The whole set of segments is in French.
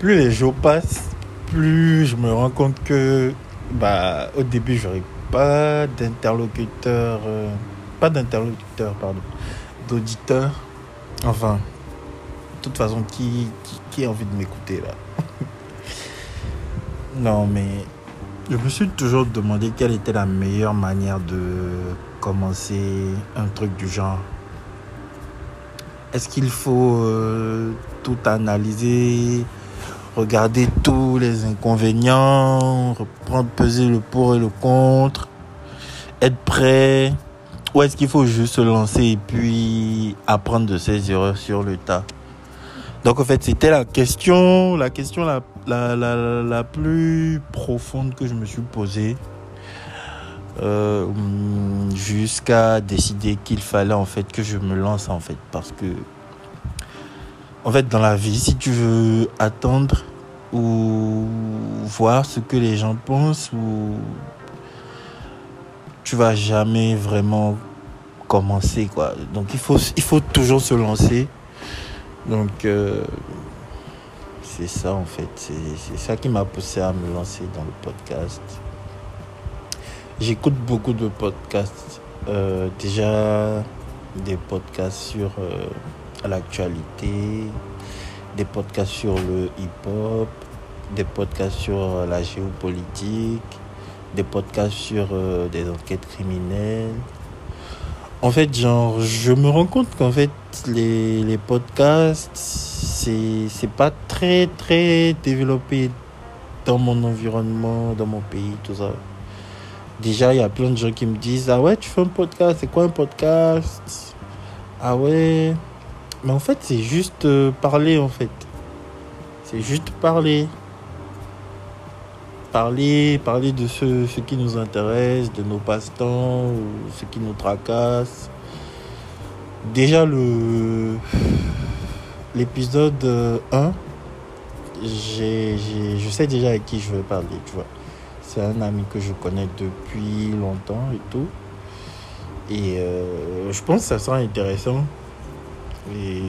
plus les jours passent, plus je me rends compte que bah, au début, j'aurais pas d'interlocuteur, euh, pas d'interlocuteur, pardon, d'auditeur. Enfin, de toute façon, qui, qui, qui a envie de m'écouter là? Non, mais je me suis toujours demandé quelle était la meilleure manière de commencer un truc du genre. Est-ce qu'il faut euh, tout analyser, regarder tous les inconvénients, reprendre, peser le pour et le contre, être prêt Ou est-ce qu'il faut juste se lancer et puis apprendre de ses erreurs sur le tas Donc en fait, c'était la question, la question la, plus profonde que je me suis posée. Euh, jusqu'à décider qu'il fallait en fait que je me lance en fait parce que en fait dans la vie si tu veux attendre ou voir ce que les gens pensent ou tu vas jamais vraiment commencer quoi. Donc il faut toujours se lancer. Donc euh, c'est ça en fait. C'est ça qui m'a poussé à me lancer dans le podcast. J'écoute beaucoup de podcasts. Euh, déjà, des podcasts sur euh, l'actualité, des podcasts sur le hip-hop, des podcasts sur euh, la géopolitique, des podcasts sur euh, des enquêtes criminelles. En fait, genre, je me rends compte qu'en fait, les, podcasts, c'est, c'est pas très, très développé dans mon environnement, dans mon pays, tout ça. Déjà, il y a plein de gens qui me disent Ah ouais, tu fais un podcast, c'est quoi un podcast? Ah ouais. Mais en fait, c'est juste euh, parler, en fait. C'est juste parler. Parler, parler de ce, ce qui nous intéresse, de nos passe-temps, ou ce qui nous tracasse. Déjà, le l'épisode euh, 1, j'ai, j'ai, je sais déjà avec qui je vais parler, tu vois. C'est un ami que je connais depuis longtemps et tout. Et euh, je pense que ça sera intéressant. Et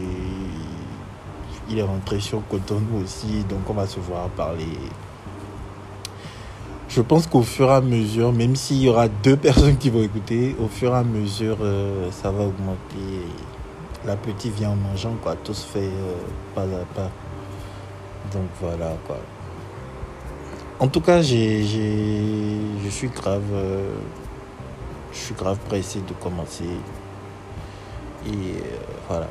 il est rentré sur Cotonou aussi, donc on va se voir parler. Je pense qu'au fur et à mesure, même s'il y aura deux personnes qui vont écouter, au fur et à mesure, euh, ça va augmenter. La petite vient en mangeant, quoi. Tout se fait euh, pas à pas. Donc voilà, quoi. En tout cas, je suis grave, euh, je suis grave pressé de commencer. Et euh, voilà.